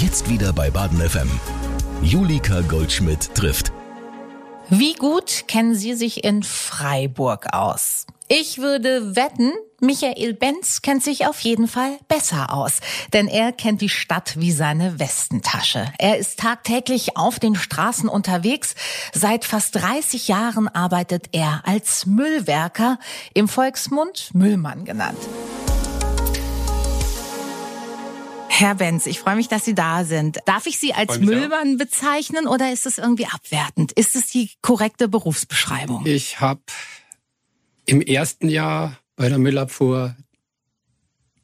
Jetzt wieder bei Baden FM. Julika Goldschmidt trifft. Wie gut kennen Sie sich in Freiburg aus? Ich würde wetten, Michael Benz kennt sich auf jeden Fall besser aus, denn er kennt die Stadt wie seine Westentasche. Er ist tagtäglich auf den Straßen unterwegs. Seit fast 30 Jahren arbeitet er als Müllwerker, im Volksmund Müllmann genannt. Herr Benz, ich freue mich, dass Sie da sind. Darf ich Sie als Müllmann auch. bezeichnen oder ist es irgendwie abwertend? Ist es die korrekte Berufsbeschreibung? Ich habe im ersten Jahr bei der Müllabfuhr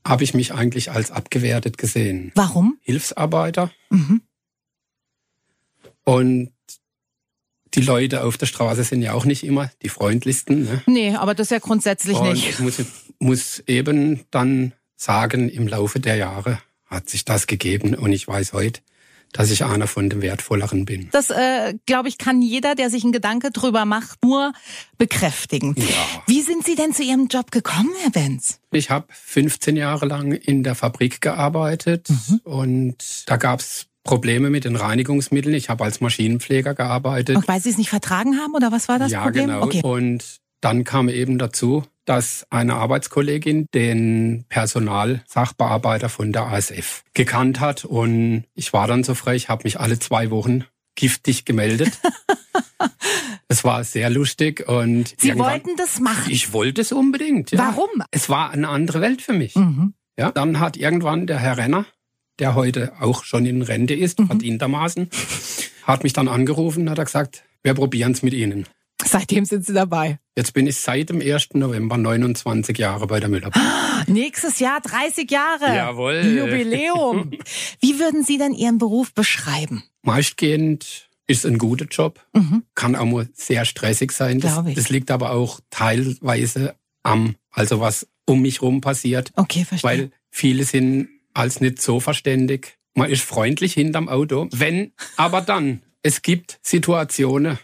habe ich mich eigentlich als abgewertet gesehen. Warum? Hilfsarbeiter. Mhm. Und die Leute auf der Straße sind ja auch nicht immer die freundlichsten. Ne? Nee, aber das ist ja grundsätzlich Und nicht. Ich muss, muss eben dann sagen, im Laufe der Jahre hat sich das gegeben und ich weiß heute, dass ich einer von den Wertvolleren bin. Das, äh, glaube ich, kann jeder, der sich einen Gedanke drüber macht, nur bekräftigen. Ja. Wie sind Sie denn zu Ihrem Job gekommen, Herr Benz? Ich habe 15 Jahre lang in der Fabrik gearbeitet mhm. und da gab's Probleme mit den Reinigungsmitteln. Ich habe als Maschinenpfleger gearbeitet. Und weil Sie es nicht vertragen haben oder was war das ja, Problem? Ja, genau. Okay. Und dann kam eben dazu, dass eine Arbeitskollegin den Personalsachbearbeiter von der ASF gekannt hat und ich war dann so frech, habe mich alle zwei Wochen giftig gemeldet. es war sehr lustig und Sie wollten das machen. Ich wollte es unbedingt. Ja. Warum? Es war eine andere Welt für mich. Mhm. Ja, dann hat irgendwann der Herr Renner, der heute auch schon in Rente ist, mhm. verdientermaßen, hat mich dann angerufen und hat gesagt, wir probieren es mit Ihnen. Seitdem sind Sie dabei. Jetzt bin ich seit dem 1. November 29 Jahre bei der Müller. Nächstes Jahr 30 Jahre. Jawohl. Jubiläum. Wie würden Sie denn Ihren Beruf beschreiben? Meistgehend ist ein guter Job. Mhm. Kann auch mal sehr stressig sein. Das, das, liegt aber auch teilweise am, also was um mich rum passiert. Okay, verstehe. Weil viele sind als nicht so verständig. Man ist freundlich hinterm Auto. Wenn, aber dann. Es gibt Situationen,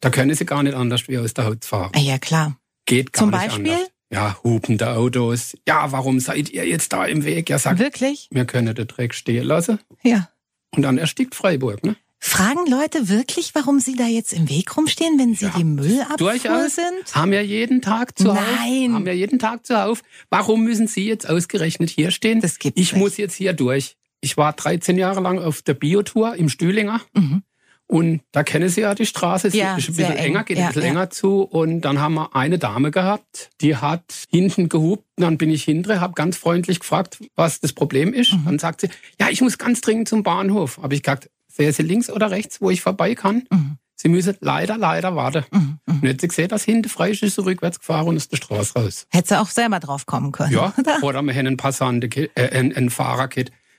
da können sie gar nicht anders wie aus der Haut fahren. Ja, klar. Geht gar Zum nicht Beispiel? anders. Ja, hupende Autos. Ja, warum seid ihr jetzt da im Weg? Ja, sagt, Wirklich? wir können den Dreck stehen lassen. Ja. Und dann erstickt Freiburg, ne? Fragen Leute wirklich, warum sie da jetzt im Weg rumstehen, wenn sie Ja, die Müllabfuhr sind? Haben wir jeden Tag zuhauf. Nein. Haben wir jeden Tag zuhauf. Warum müssen Sie jetzt ausgerechnet hier stehen? Das gibt's ich nicht. muss jetzt hier durch. Ich war 13 Jahre lang auf der Biotour im Stühlinger. Mhm. Und da kennen Sie ja die Straße, es Ja, ist ein bisschen eng. enger, geht Ja, ein bisschen ja. enger zu. Und dann haben wir eine Dame gehabt, die hat hinten gehupt. Und dann bin ich hintere, habe ganz freundlich gefragt, was das Problem ist. Mhm. Dann sagt sie, ja, ich muss ganz dringend zum Bahnhof. Habe ich gesagt, sehen Sie links oder rechts, wo ich vorbei kann? Mhm. Sie müssen leider, leider warten. Mhm. Mhm. Und jetzt sie gesehen, dass hinten frei ist, ist sie rückwärts gefahren und ist die Straße raus. Hätte sie auch selber drauf kommen können. Ja, oder? oder wir haben einen Passanten, äh, einen, einen Fahrer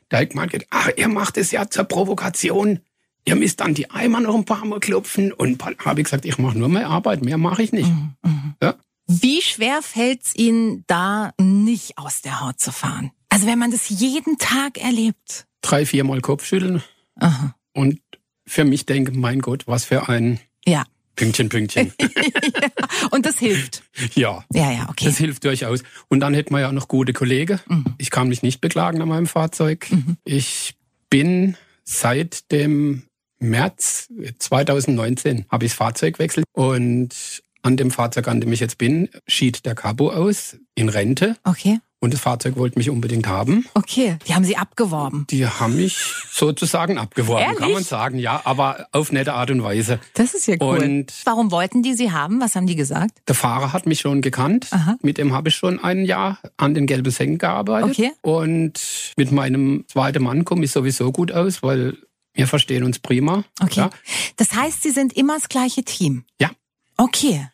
der hat gemeint, ach, ihr macht es ja zur Provokation. Ihr müsst dann die Eimer noch ein paar Mal klopfen. Und habe ich gesagt, ich mache nur meine Arbeit, mehr mache ich nicht. Mhm. Ja. Wie schwer fällt's Ihnen da nicht aus der Haut zu fahren? Also wenn man das jeden Tag erlebt. Drei, viermal Kopfschütteln. Aha. Und für mich denke, mein Gott, was für ein Ja. Pünktchen, Pünktchen. Und das hilft. ja. Ja, ja, okay. Das hilft durchaus. Und dann hätten wir ja noch gute Kollegen. Mhm. Ich kann mich nicht beklagen an meinem Fahrzeug. Ich bin seit dem März 2019 habe ich das Fahrzeug gewechselt und an dem Fahrzeug, an dem ich jetzt bin, schied der Cabo aus in Rente Okay. und das Fahrzeug wollte mich unbedingt haben. Okay. Die haben Sie abgeworben. Die haben mich sozusagen abgeworben, kann Ehrlich? man sagen, ja, aber auf nette Art und Weise. Das ist ja cool. Und Warum wollten die Sie haben? Was haben die gesagt? Der Fahrer hat mich schon gekannt. Aha. Mit dem habe ich schon ein Jahr an den gelben Senken gearbeitet. Okay. Und mit meinem zweiten Mann komme ich sowieso gut aus, weil wir verstehen uns prima. Okay. Ja. Das heißt, Sie sind immer das gleiche Team. Ja. Okay.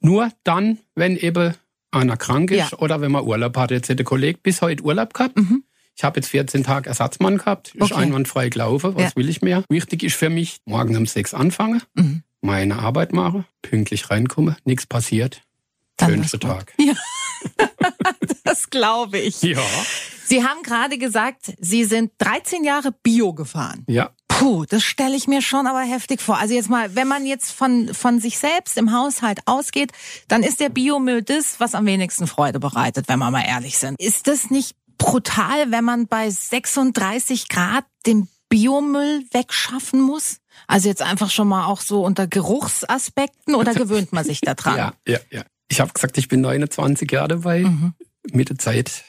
Nur dann, wenn eben einer krank ist Ja. oder wenn man Urlaub hat. Jetzt hat der Kollege bis heute Urlaub gehabt. Ich habe jetzt 14 Tage Ersatzmann gehabt. Ist Mhm. Okay. einwandfrei gelaufen. Was Ja. will ich mehr? Wichtig ist für mich, morgen um sechs anfangen, Mhm. meine Arbeit machen, pünktlich reinkommen, nichts passiert. Dann gut. Tag. Ja. das glaube ich. Ja. Sie haben gerade gesagt, Sie sind 13 Jahre Bio gefahren. Ja. Puh, das stelle ich mir schon aber heftig vor. Also jetzt mal, wenn man jetzt von, von sich selbst im Haushalt ausgeht, dann ist der Biomüll das, was am wenigsten Freude bereitet, wenn wir mal ehrlich sind. Ist das nicht brutal, wenn man bei 36 Grad den Biomüll wegschaffen muss? Also jetzt einfach schon mal auch so unter Geruchsaspekten oder gewöhnt man sich da dran? Ja, ja, ja. Ich habe gesagt, ich bin 29 Jahre dabei. Mhm. Mit der Zeit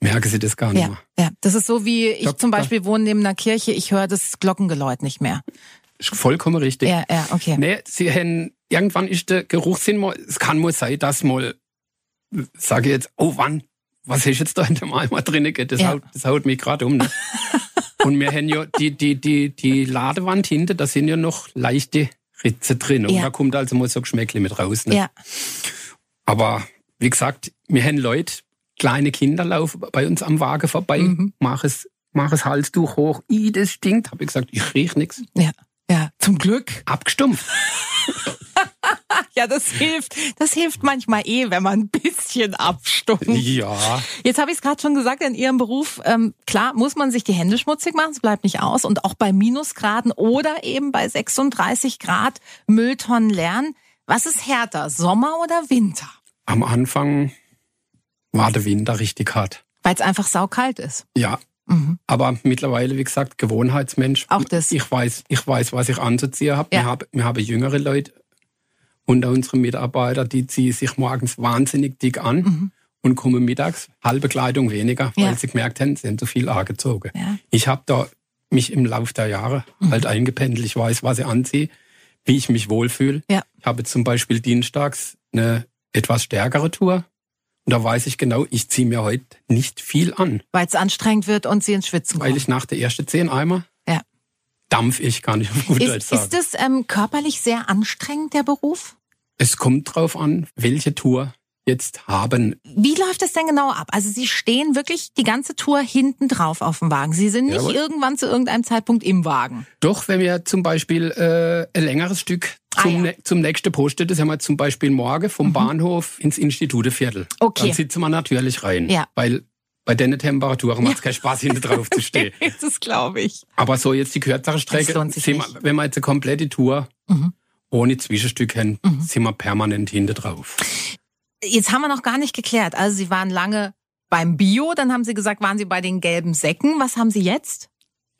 merke sie das gar nicht ja, mehr. Ja, das ist so wie ich zum Beispiel wohne neben einer Kirche, ich höre das Glockengeläut nicht mehr. Vollkommen richtig. Ja, ja, okay. Nee, sie haben, irgendwann ist der Geruchssinn mal, es kann mal sein, dass mal, sage ich jetzt, oh wann, was ist jetzt da in dem Eimer drin? Das, ja. haut, das haut mich gerade um. Ne? Und wir haben ja die, die, die, die Ladewand hinten, da sind ja noch leichte Ritze drin. Und ja. da kommt also mal so Geschmäckle mit raus. Ne? Ja. Aber wie gesagt, wir haben Leute, kleine Kinder laufen bei uns am Wagen vorbei, mhm. mach es, mach es Halstuch hoch, i, das stinkt. Habe ich gesagt, ich riech nichts. Ja, ja, zum Glück. Abgestumpft. ja, das hilft. Das hilft manchmal eh, wenn man ein bisschen abstumpft. Ja. Jetzt habe ich es gerade schon gesagt, in Ihrem Beruf, ähm, klar, muss man sich die Hände schmutzig machen, es bleibt nicht aus. Und auch bei Minusgraden oder eben bei 36 Grad Mülltonnen lernen. Was ist härter, Sommer oder Winter? Am Anfang war der Winter richtig hart. Weil es einfach saukalt ist. Ja. Mhm. Aber mittlerweile, wie gesagt, Gewohnheitsmensch. Auch das. Ich weiß, ich weiß, was ich anzuziehen habe. Ja. Wir, haben wir haben jüngere Leute unter unseren Mitarbeitern, die ziehen sich morgens wahnsinnig dick an mhm. und kommen mittags halbe Kleidung weniger, weil ja. sie gemerkt haben, sie sind zu viel angezogen. Ja. Ich habe da mich im Laufe der Jahre mhm. halt eingependelt. Ich weiß, was ich anziehe, wie ich mich wohlfühle. Ja. Ich habe zum Beispiel dienstags eine etwas stärkere Tour. Und da weiß ich genau, ich ziehe mir heute nicht viel an. Weil es anstrengend wird und sie ins Schwitzen kommen. Weil ich nach der ersten zehn Eimer ja. dampf ich gar nicht auf gut ist, sagen. Ist das ähm, körperlich sehr anstrengend, der Beruf? Es kommt drauf an, welche Tour jetzt haben. Wie läuft das denn genau ab? Also Sie stehen wirklich die ganze Tour hinten drauf auf dem Wagen. Sie sind nicht Jawohl. irgendwann zu irgendeinem Zeitpunkt im Wagen. Doch, wenn wir zum Beispiel äh, ein längeres Stück zum, ah, ja. zum nächsten Post, das haben wir zum Beispiel morgen vom mhm. Bahnhof ins Instituteviertel. Okay. Dann sitzen wir natürlich rein. Ja. Weil bei den Temperaturen macht es keinen Spaß, hinten drauf zu stehen. das glaube ich. Aber so jetzt die kürzere Strecke, wir, wenn wir jetzt eine komplette Tour mhm. ohne Zwischenstück haben, mhm. sind wir permanent hinten drauf. Jetzt haben wir noch gar nicht geklärt. Also Sie waren lange beim Bio, dann haben Sie gesagt, waren Sie bei den gelben Säcken. Was haben Sie jetzt?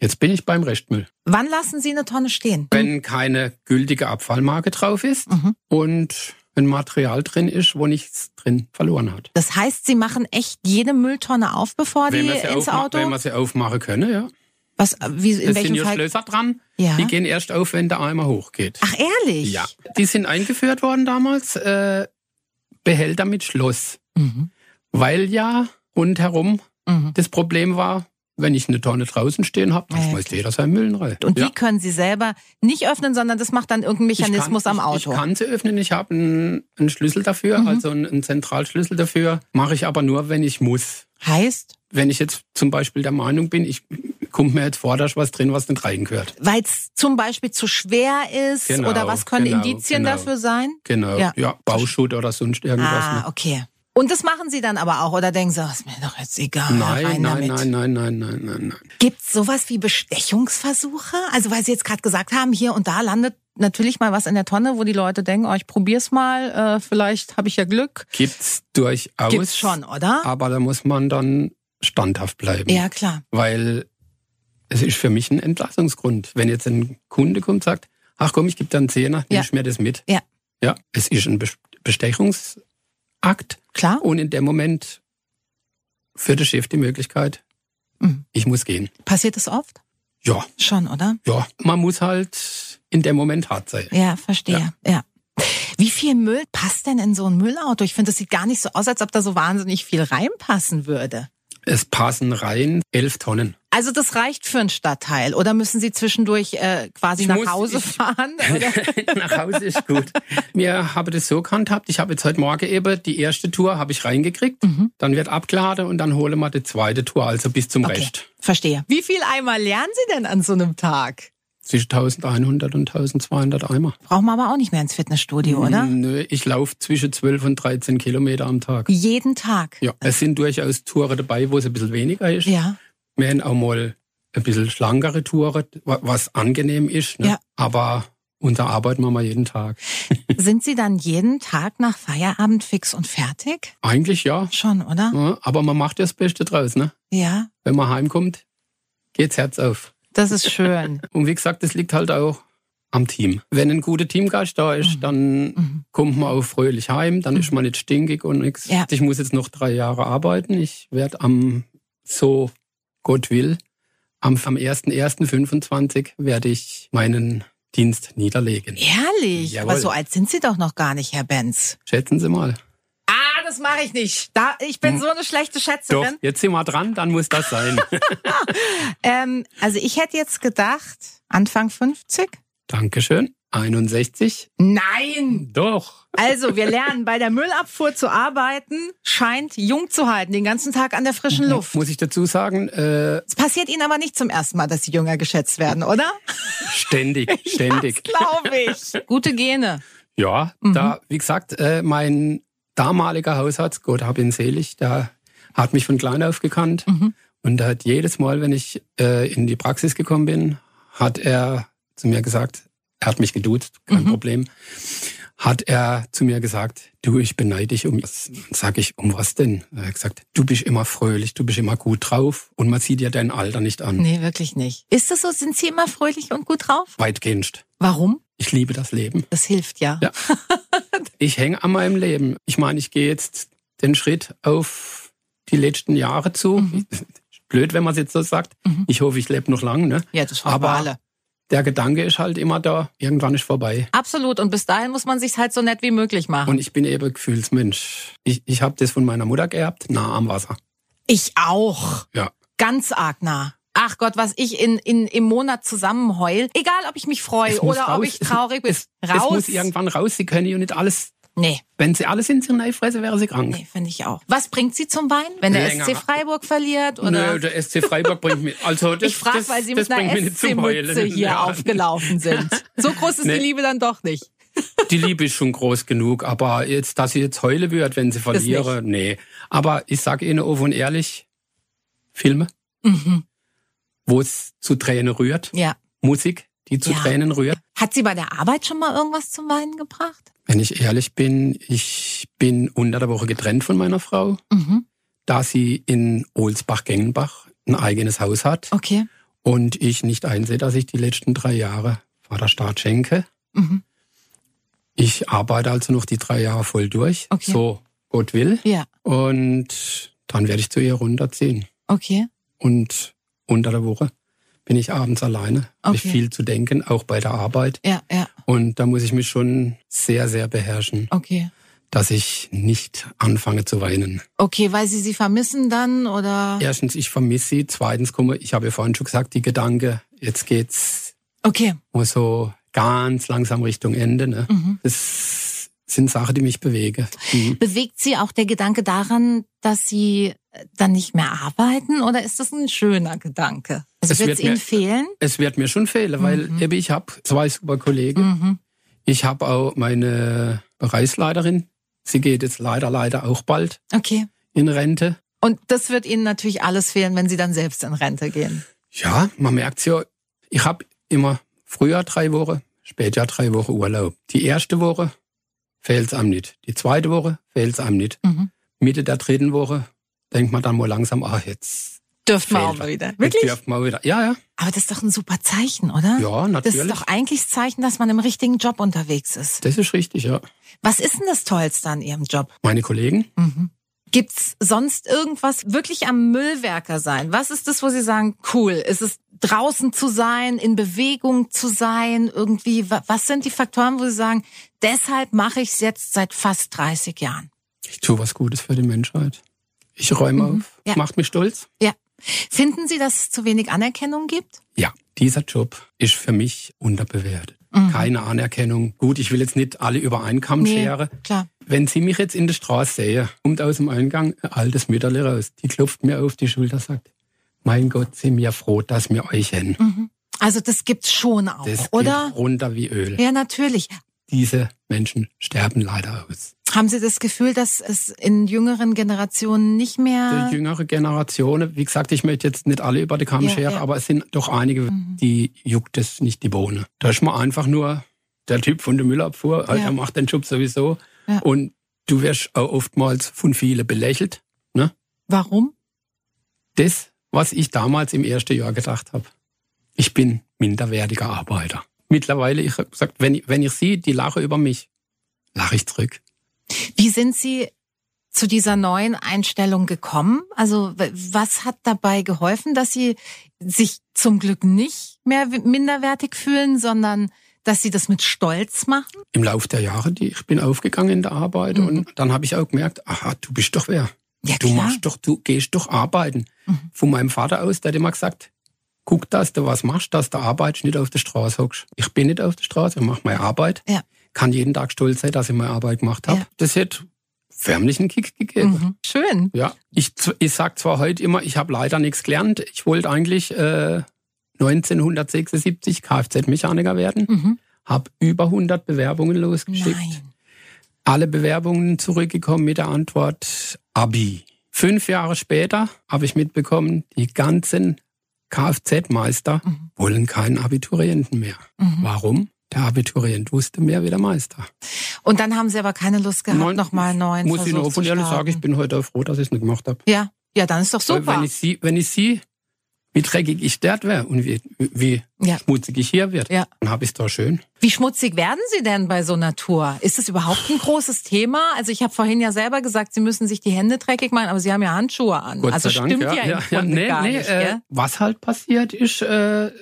Jetzt bin ich beim Restmüll. Wann lassen Sie eine Tonne stehen? Wenn keine gültige Abfallmarke drauf ist mhm. und ein Material drin ist, wo nichts drin verloren hat. Das heißt, Sie machen echt jede Mülltonne auf, bevor wenn die ins Auto? Wenn wir sie aufmachen können, ja. Was, wie, in es sind ja Schlösser dran, ja. die gehen erst auf, wenn der Eimer hochgeht. Ach, ehrlich? Ja. Die sind eingeführt worden damals, äh, Behälter mit Schloss. Mhm. Weil ja rundherum mhm. das Problem war, wenn ich eine Tonne draußen stehen habe, dann schmeißt jeder seinen Müll rein. Und die können Sie selber nicht öffnen, sondern das macht dann irgendein Mechanismus kann, am Auto. Ich, ich, kann sie öffnen, ich habe einen, einen, Schlüssel dafür, mhm. also einen, einen Zentralschlüssel dafür. Mache ich aber nur, wenn ich muss. Heißt? Wenn ich jetzt zum Beispiel der Meinung bin, ich kommt mir jetzt vor, da ist was drin, was nicht reingehört. Weil es zum Beispiel zu schwer ist genau, oder was können genau, Indizien genau. dafür sein? Genau, ja, ja Bauschutt oder sonst irgendwas. Ah, okay. Und das machen Sie dann aber auch oder denken Sie, oh, ist mir doch jetzt egal. Nein, nein, nein, nein, nein, nein, nein, nein. Gibt es sowas wie Bestechungsversuche? Also weil Sie jetzt gerade gesagt haben, hier und da landet natürlich mal was in der Tonne, wo die Leute denken, oh, ich probier's mal, äh, vielleicht habe ich ja Glück. Gibt's durchaus. Gibt's schon, oder? Aber da muss man dann standhaft bleiben. Ja, klar. Weil es ist für mich ein Entlassungsgrund. Wenn jetzt ein Kunde kommt und sagt, ach komm, ich gebe dir einen Zehner, ja. nimm mir das mit. Ja. Ja, es ist ein Bestechungsakt. Klar. Und in dem Moment für das Chef die Möglichkeit, mhm. ich muss gehen. Passiert das oft? Ja. Schon, oder? Ja, man muss halt in dem Moment hart sein. Ja, verstehe. Ja. ja. Wie viel Müll passt denn in so ein Müllauto? Ich finde, das sieht gar nicht so aus, als ob da so wahnsinnig viel reinpassen würde. Es passen rein elf Tonnen. Also das reicht für einen Stadtteil oder müssen Sie zwischendurch äh, quasi ich nach muss, Hause ich, fahren? nach Hause ist gut. Wir haben das so gehandhabt. Ich habe jetzt heute Morgen eben die erste Tour habe ich reingekriegt. Mhm. Dann wird abgeladen und dann holen wir die zweite Tour, also bis zum okay. Rest. Verstehe. Wie viel Eimer lernen Sie denn an so einem Tag? Zwischen 1100 und 1200 Eimer. Braucht man aber auch nicht mehr ins Fitnessstudio, oder? Nö, ich laufe zwischen 12 und 13 Kilometer am Tag. Jeden Tag? Ja, es sind durchaus Touren dabei, wo es ein bisschen weniger ist. Ja. Wir haben auch mal ein bisschen schlankere Touren, was angenehm ist. Ne? Ja. Aber Und da arbeiten wir mal jeden Tag. Sind Sie dann jeden Tag nach Feierabend fix und fertig? Eigentlich ja. Schon, oder? ja. Aber man macht ja das Beste draus, ne? Ja, Wenn man heimkommt, geht's Herz auf. Das ist schön. Und wie gesagt, das liegt halt auch am Team. Wenn ein guter Teamgeist da ist, Mhm. dann Mhm. kommt man auch fröhlich heim, dann ist man nicht stinkig und nichts. Ja. Ich muss jetzt noch drei Jahre arbeiten. Ich werde am, so Gott will, am, am 1.1.25 werde ich meinen Dienst niederlegen. Ehrlich? Jawohl. Aber so alt sind Sie doch noch gar nicht, Herr Benz. Schätzen Sie mal. Das mache ich nicht. Da, ich bin so eine schlechte Hm. Doch, Schätzerin. jetzt sind wir dran, dann muss das sein. Ähm, also ich hätte jetzt gedacht, Anfang 50? Dankeschön. 61. Nein! Doch. Also, wir lernen, bei der Müllabfuhr zu arbeiten, scheint jung zu halten, den ganzen Tag an der frischen Luft. Muss ich dazu sagen, äh, Es passiert Ihnen aber nicht zum ersten Mal, dass Sie jünger geschätzt werden, oder? ständig, ständig. Glaube ich. Gute Gene. Ja, Mhm. da, wie gesagt, äh, mein damaliger Hausarzt, Gott hab ihn selig, der hat mich von klein auf gekannt. Mhm. Und hat jedes Mal, wenn ich äh, in die Praxis gekommen bin, hat er zu mir gesagt, er hat mich geduzt, kein Mhm. Problem, hat er zu mir gesagt, du, ich beneide dich um was. Sag ich, um was denn? Er hat gesagt, du bist immer fröhlich, du bist immer gut drauf und man sieht dir dein Alter nicht an. Nee, wirklich nicht. Ist das so? Sind Sie immer fröhlich und gut drauf? Weitgehend. Warum? Ich liebe das Leben. Das hilft ja. Ja. Ich hänge an meinem Leben. Ich meine, ich gehe jetzt den Schritt auf die letzten Jahre zu. Mhm. Blöd, wenn man es jetzt so sagt. Mhm. Ich hoffe, ich lebe noch lang. Ne? Ja, das Aber alle. der Gedanke ist halt immer da, irgendwann ist vorbei. Absolut. Und bis dahin muss man sich's halt so nett wie möglich machen. Und ich bin eben Gefühlsmensch. Ich, ich habe das von meiner Mutter geerbt, nah am Wasser. ich auch. Ja. Ganz arg nah. Ach Gott, was ich in, in, im Monat zusammenheul. Egal, ob ich mich freue Es oder ob raus. ich traurig bin. Es, es raus. muss irgendwann raus. Sie können ja nicht alles. nee, Wenn sie alles in sich fressen, wäre sie krank. nee, finde ich auch. Was bringt Sie zum Wein? Wenn der Länger. SC Freiburg verliert? Oder? Nö, der SC Freiburg bringt mich. Also das, ich frage, weil Sie mit einer. SC-Mütze hier Ja. aufgelaufen sind. So groß ist Nee. die Liebe dann doch nicht. Die Liebe ist schon groß genug, aber jetzt, dass sie jetzt heule wird, wenn sie verliere, nee. Aber ich sage Ihnen offen und ehrlich, Filme, Mhm. Wo es zu Tränen rührt, Ja. Musik, die zu Ja. Tränen rührt. Hat Sie bei der Arbeit schon mal irgendwas zum Weinen gebracht? Wenn ich ehrlich bin, ich bin unter der Woche getrennt von meiner Frau, Mhm. da sie in Ohlsbach-Gengenbach ein eigenes Haus hat Okay. und ich nicht einsehe, dass ich die letzten drei Jahre Vaterstaat schenke. Mhm. Ich arbeite also noch die drei Jahre voll durch, Okay. so Gott will. Ja. Und dann werde ich zu ihr runterziehen. Okay. Und unter der Woche bin ich abends alleine. Hab ich Okay. viel zu denken, auch bei der Arbeit. Ja, ja. Und da muss ich mich schon sehr, sehr beherrschen, Okay. dass ich nicht anfange zu weinen. Okay, weil Sie sie vermissen dann oder? Erstens, ich vermisse sie. Zweitens, komme, ich habe ja vorhin schon gesagt, die Gedanke, jetzt geht's Okay. nur so ganz langsam Richtung Ende. Ne? Mhm. Das sind Sachen, die mich bewegen. Mhm. Bewegt Sie auch der Gedanke daran, dass Sie dann nicht mehr arbeiten oder ist das ein schöner Gedanke? Also Es wird es Ihnen fehlen? Es wird mir schon fehlen, weil Mhm. eben ich habe zwei super Kollegen. Mhm. Ich habe auch meine Bereichsleiterin. Sie geht jetzt leider, leider auch bald Okay. in Rente. Und das wird Ihnen natürlich alles fehlen, wenn Sie dann selbst in Rente gehen. Ja, man merkt's ja. Ich habe immer früher drei Wochen, später drei Wochen Urlaub. Die erste Woche fehlt's einem nicht. Die zweite Woche fehlt's einem nicht. Mhm. Mitte der dritten Woche denkt man dann mal langsam, ach, jetzt Dürft man auch was. wieder. Jetzt Wirklich? dürft man wieder. Ja, ja. Aber das ist doch ein super Zeichen, oder? Ja, Das natürlich. ist doch eigentlich das Zeichen, dass man im richtigen Job unterwegs ist. Das ist richtig, ja. Was ist denn das Tollste an Ihrem Job? Meine Kollegen, Mhm. Gibt's sonst irgendwas wirklich am Müllwerker sein? Was ist das, wo Sie sagen, cool? Ist es draußen zu sein, in Bewegung zu sein, irgendwie? wa- Was sind die Faktoren, wo Sie sagen, deshalb mache ich es jetzt seit fast 30 Jahren? ich tue was Gutes für die Menschheit. Ich räume Mhm. auf. Ja. Macht mich stolz. Ja. Finden Sie, dass es zu wenig Anerkennung gibt? Ja, dieser Job ist für mich unterbewertet. Mhm. Keine Anerkennung. Gut, ich will jetzt nicht alle über einen Kamm Nee. scheren. Klar. Wenn Sie mich jetzt in der Straße sehen, kommt aus dem Eingang ein altes Mütterle raus. Die klopft mir auf die Schulter, sagt, mein Gott, sind wir froh, dass wir euch haben. Mhm. Also das gibt's schon auch, Das oder? geht runter wie Öl. Ja, natürlich. Diese Menschen sterben leider aus. Haben Sie das Gefühl, dass es in jüngeren Generationen nicht mehr... Die jüngere Generation, wie gesagt, ich möchte jetzt nicht alle über die Kamm Ja, scheren, ja. aber es sind doch einige, die juckt es nicht die Bohne. Da ist man einfach nur der Typ von der Müllabfuhr, ja. er macht den Job sowieso. Und du wirst auch oftmals von vielen belächelt. Ne? Warum? Das, was ich damals im ersten Jahr gedacht habe. Ich bin minderwertiger Arbeiter. Mittlerweile, ich habe gesagt, wenn, wenn ich sehe, die lache über mich, lache ich zurück. Wie sind Sie zu dieser neuen Einstellung gekommen? Also was hat dabei geholfen, dass Sie sich zum Glück nicht mehr minderwertig fühlen, sondern dass Sie das mit Stolz machen? Im Laufe der Jahre, die ich bin aufgegangen in der Arbeit mhm. und dann habe ich auch gemerkt, aha, du bist doch wer. Ja, du klar. machst doch, du gehst doch arbeiten. Mhm. Von meinem Vater aus, der hat immer gesagt, guck, dass du was machst, dass du arbeitest, nicht auf der Straße hockst. Ich bin nicht auf der Straße, ich mache meine Arbeit. Ja. Kann jeden Tag stolz sein, dass ich meine Arbeit gemacht habe. Ja. Das hätte förmlichen Kick gegeben. Mhm. Schön. Ja, ich, ich sag zwar heute immer, ich habe leider nichts gelernt. Ich wollte eigentlich äh, 1976 Kfz-Mechaniker werden, mhm. habe über 100 Bewerbungen losgeschickt. Nein. Alle Bewerbungen zurückgekommen mit der Antwort Abi. Fünf Jahre später habe ich mitbekommen, die ganzen Kfz-Meister mhm. wollen keinen Abiturienten mehr. Mhm. Warum? Der Abiturient wusste mehr wie der Meister. Und dann haben Sie aber keine Lust gehabt, Nein, nochmal neuen Muss Versuch ich nur von ehrlich sagen, ich bin heute froh, dass ich es nicht gemacht habe. Ja, ja, dann ist doch super. Weil wenn ich sie, wenn ich sie wie dreckig ich dort wäre und wie, wie ja. schmutzig ich hier wird. Ja. Dann habe ich es da schön. Wie schmutzig werden Sie denn bei so einer Tour? Ist das überhaupt ein großes Thema? Also ich habe vorhin ja selber gesagt, Sie müssen sich die Hände dreckig machen, aber Sie haben ja Handschuhe an. Gott also stimmt Dank, ja, ja, ja, nee, gar nee, nicht. Äh, was halt passiert ist, äh,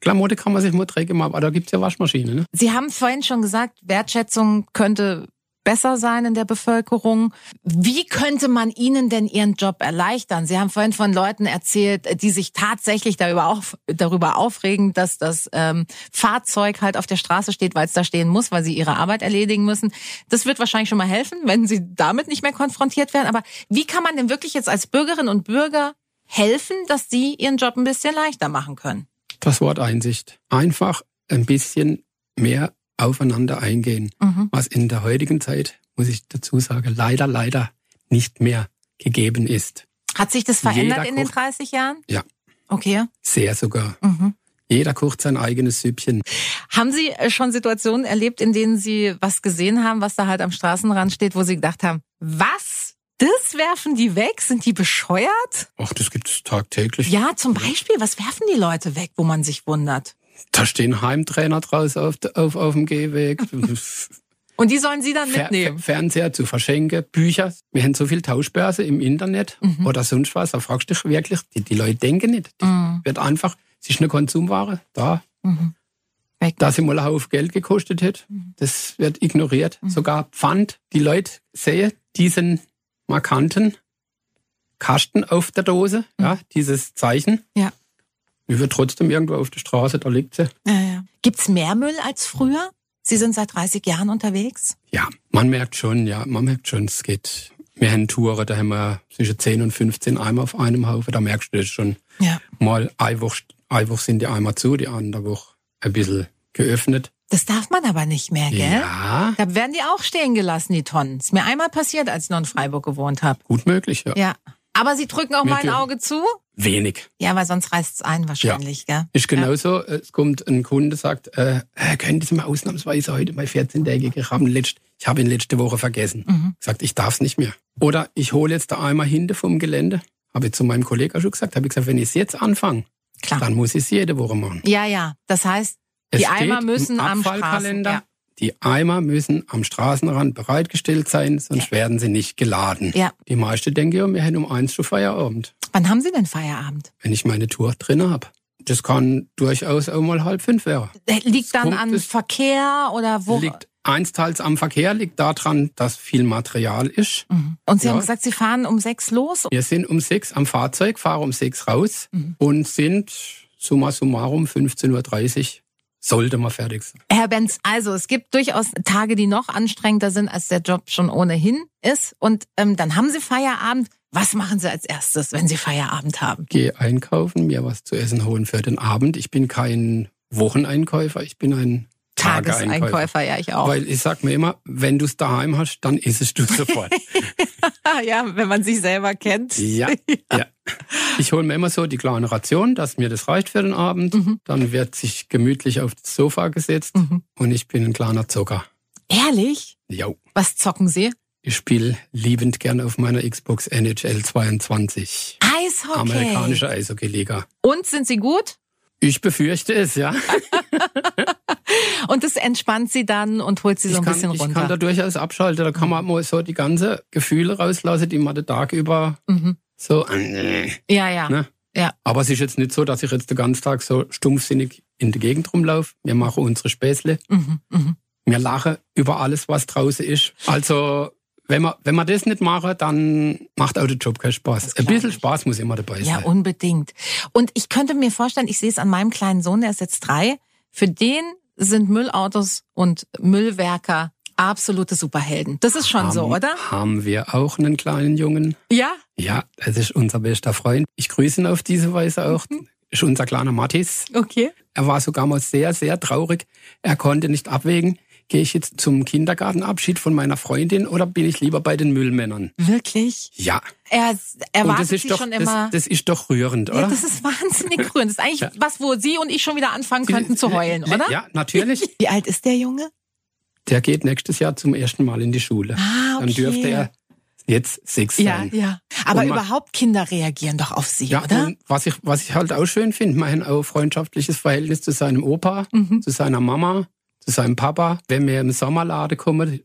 Klamotte kann man sich mal dreckig machen, aber da gibt's ja Waschmaschine. Ne? Sie haben vorhin schon gesagt, Wertschätzung könnte besser sein in der Bevölkerung. Wie könnte man ihnen denn ihren Job erleichtern? Sie haben vorhin von Leuten erzählt, die sich tatsächlich darüber, auf, darüber aufregen, dass das ähm, Fahrzeug halt auf der Straße steht, weil es da stehen muss, weil sie ihre Arbeit erledigen müssen. Das wird wahrscheinlich schon mal helfen, wenn sie damit nicht mehr konfrontiert werden. Aber wie kann man denn wirklich jetzt als Bürgerinnen und Bürger helfen, dass sie ihren Job ein bisschen leichter machen können? Das Wort Einsicht. Einfach ein bisschen mehr aufeinander eingehen, mhm. was in der heutigen Zeit, muss ich dazu sagen, leider, leider nicht mehr gegeben ist. Hat sich das verändert Jeder in den 30 Jahren? Ja. Okay. Sehr sogar. Mhm. Jeder kocht sein eigenes Süppchen. Haben Sie äh, schon Situationen erlebt, in denen Sie was gesehen haben, was da halt am Straßenrand steht, wo Sie gedacht haben, was? Das werfen die weg? Sind die bescheuert? Ach, das gibt's tagtäglich. Ja, zum Beispiel, was werfen die Leute weg, wo man sich wundert? Da stehen Heimtrainer draußen auf, auf, auf dem Gehweg. Und die sollen Sie dann mitnehmen? Fernseher zu verschenken, Bücher. Wir haben so viel Tauschbörse im Internet mhm. oder sonst was. Da fragst du dich wirklich, die, die Leute denken nicht. Die mhm. wird einfach, es ist eine Konsumware, da. Mhm. Weg. Da sie mal auf Geld gekostet hat, mhm. das wird ignoriert. Mhm. Sogar Pfand. Die Leute sehen diesen markanten Kasten auf der Dose, ja, mhm. dieses Zeichen. Ja. Die wird trotzdem irgendwo auf der Straße, da liegt sie. Ja, ja. Gibt's mehr Müll als früher? Sie sind seit 30 Jahren unterwegs? Ja, man merkt schon, ja, man merkt schon, es geht. Wir haben Touren, da haben wir zwischen 10 und 15 Eimer auf einem Haufen, da merkst du das schon. Ja. Mal eine Woche, eine Woche sind die Eimer zu, die andere Woche ein bisschen geöffnet. Das darf man aber nicht mehr, gell? Ja. Da werden die auch stehen gelassen, die Tonnen. Ist mir einmal passiert, als ich noch in Freiburg gewohnt habe. Gut möglich, ja. Ja. Aber Sie drücken auch mal ein Auge zu? Wenig. Ja, weil sonst reißt es ein wahrscheinlich, ja. gell? Ist genauso. Ja. Es kommt ein Kunde, sagt, äh, können Sie mal ausnahmsweise heute mal 14-tägige haben letzt, ich habe ihn letzte Woche vergessen. Mhm. Sagt, ich darf es nicht mehr. Oder ich hole jetzt da einmal hinter vom Gelände. Habe ich zu meinem Kollegen schon gesagt, habe ich gesagt, wenn ich es jetzt anfange, Klar. dann muss ich es jede Woche machen. Ja, ja. Das heißt, die Eimer müssen am Straßen, ja. Die Eimer müssen am Straßenrand bereitgestellt sein, sonst ja. werden sie nicht geladen. Ja. Die meisten denken ja, wir hätten um eins schon Feierabend. Wann haben Sie denn Feierabend? Wenn ich meine Tour drin habe. Das kann durchaus auch mal halb fünf werden. Liegt dann an Verkehr oder wo? Liegt einsteils am Verkehr, liegt daran, dass viel Material ist. Mhm. Und Sie ja. haben gesagt, Sie fahren um sechs los? Wir sind um sechs am Fahrzeug, fahren um sechs raus mhm. und sind summa summarum 15.30 Uhr sollte man fertig sein. Herr Benz, also es gibt durchaus Tage, die noch anstrengender sind, als der Job schon ohnehin ist. Und ähm, dann haben Sie Feierabend. Was machen Sie als erstes, wenn Sie Feierabend haben? Gehe einkaufen, mir was zu essen holen für den Abend. Ich bin kein Wocheneinkäufer, ich bin ein Tageseinkäufer, ja, ich auch. Weil ich sag mir immer, wenn du es daheim hast, dann isst du sofort. ja, wenn man sich selber kennt. Ja, ja. Ich hole mir immer so die kleine Ration, dass mir das reicht für den Abend. Mhm. Dann wird sich gemütlich auf das Sofa gesetzt mhm. und ich bin ein kleiner Zocker. Ehrlich? Ja. Was zocken Sie? Ich spiele liebend gern auf meiner Xbox NHL 22. Eishockey. Amerikanische Eishockey-Liga. Und sind Sie gut? Ich befürchte es, ja. und das entspannt sie dann und holt sie so ein kann, bisschen runter. Ich kann da durchaus abschalten. Da kann man mal so die ganze Gefühle rauslassen, die man den Tag über mhm. so. Äh, ja, ja. Ne? ja. Aber es ist jetzt nicht so, dass ich jetzt den ganzen Tag so stumpfsinnig in der Gegend rumlaufe. Wir machen unsere Späßle. Mhm, mh. Wir lachen über alles, was draußen ist. Also wenn man, wenn man das nicht macht, dann macht auch der Job keinen Spaß. Ein bisschen Spaß muss immer dabei sein. Ja, unbedingt. Und ich könnte mir vorstellen, ich sehe es an meinem kleinen Sohn, der ist jetzt drei. Für den sind Müllautos und Müllwerker absolute Superhelden. Das ist schon haben, so, oder? Haben wir auch einen kleinen Jungen? Ja? Ja, das ist unser bester Freund. Ich grüße ihn auf diese Weise auch. Mhm. Ist unser kleiner Mathis. Okay. Er war sogar mal sehr, sehr traurig. Er konnte nicht abwägen, gehe ich jetzt zum Kindergartenabschied von meiner Freundin oder bin ich lieber bei den Müllmännern? Wirklich? Ja. Er erwartet das sie doch, schon immer. Das, ist doch rührend, oder? Ja, das ist wahnsinnig rührend. Das ist eigentlich ja. was, wo Sie und ich schon wieder anfangen könnten zu heulen, oder? Ja, natürlich. Wie alt ist der Junge? Der geht nächstes Jahr zum ersten Mal in die Schule. Ah, okay. Dann dürfte er jetzt sechs ja, sein. Ja, Aber man, überhaupt Kinder reagieren doch auf Sie, ja, oder? Was ich, was ich halt auch schön finde, hat auch freundschaftliches Verhältnis zu seinem Opa, mhm. zu seiner Mama seinem Papa. Wenn wir im Sommerladen kommen,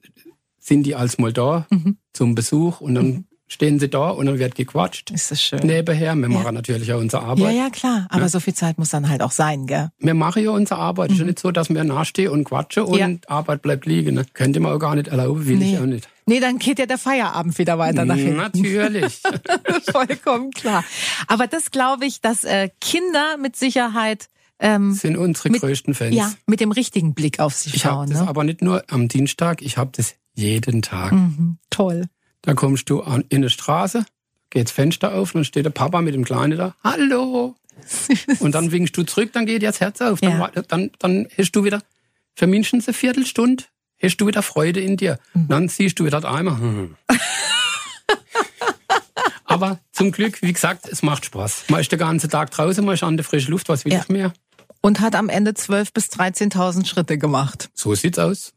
sind die als mal da mhm. zum Besuch und dann mhm. stehen sie da und dann wird gequatscht. Ist das schön. Nebenher. Wir ja. machen natürlich auch unsere Arbeit. Ja, ja, klar. Aber ja. so viel Zeit muss dann halt auch sein, gell? Wir machen ja unsere Arbeit. Mhm. Ist ja nicht so, dass wir nachstehen und quatschen und ja. Arbeit bleibt liegen. Ne? Könnte man auch gar nicht erlauben, will nee. ich auch nicht. Nee, dann geht ja der Feierabend wieder weiter nach hinten. Natürlich. Vollkommen klar. Aber das glaube ich, dass äh, Kinder mit Sicherheit ähm, sind unsere mit, größten Fans. Ja, mit dem richtigen Blick auf sie ich schauen. Ich habe das ne? aber nicht nur am Dienstag, ich habe das jeden Tag. Mhm, toll. Da kommst du an, in eine Straße, geht das Fenster auf und dann steht der Papa mit dem Kleinen da. Hallo. und dann winkst du zurück, dann geht dir das Herz auf. Dann, ja. dann, dann hast du wieder für mindestens eine Viertelstunde hast du wieder Freude in dir. Mhm. Dann siehst du wieder das Eimer. Hm. Aber zum Glück, wie gesagt, es macht Spaß. Man ist den ganzen Tag draußen, man ist an der frischen Luft, was will ja. ich mehr? Und hat am Ende 12.000 bis 13.000 Schritte gemacht. So sieht's aus.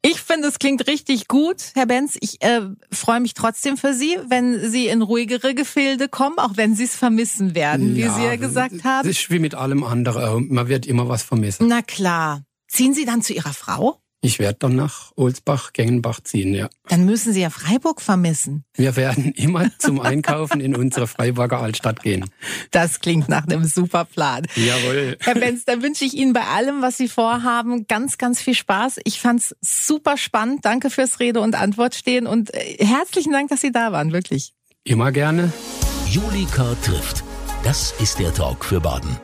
Ich finde, es klingt richtig gut, Herr Benz. Ich äh, freue mich trotzdem für Sie, wenn Sie in ruhigere Gefilde kommen, auch wenn Sie es vermissen werden, wie ja, Sie ja gesagt haben. Das ist wie mit allem anderen. Man wird immer was vermissen. Na klar. Ziehen Sie dann zu Ihrer Frau? Ich werde dann nach Olsbach, Gengenbach ziehen, ja. Dann müssen Sie ja Freiburg vermissen. Wir werden immer zum Einkaufen in unsere Freiburger Altstadt gehen. Das klingt nach einem super Plan. Jawohl. Herr Benz, dann wünsche ich Ihnen bei allem, was Sie vorhaben, ganz, ganz viel Spaß. Ich fand's super spannend. Danke fürs Rede und Antwort stehen und äh, herzlichen Dank, dass Sie da waren, wirklich. Immer gerne. Julika trifft. Das ist der Talk für Baden.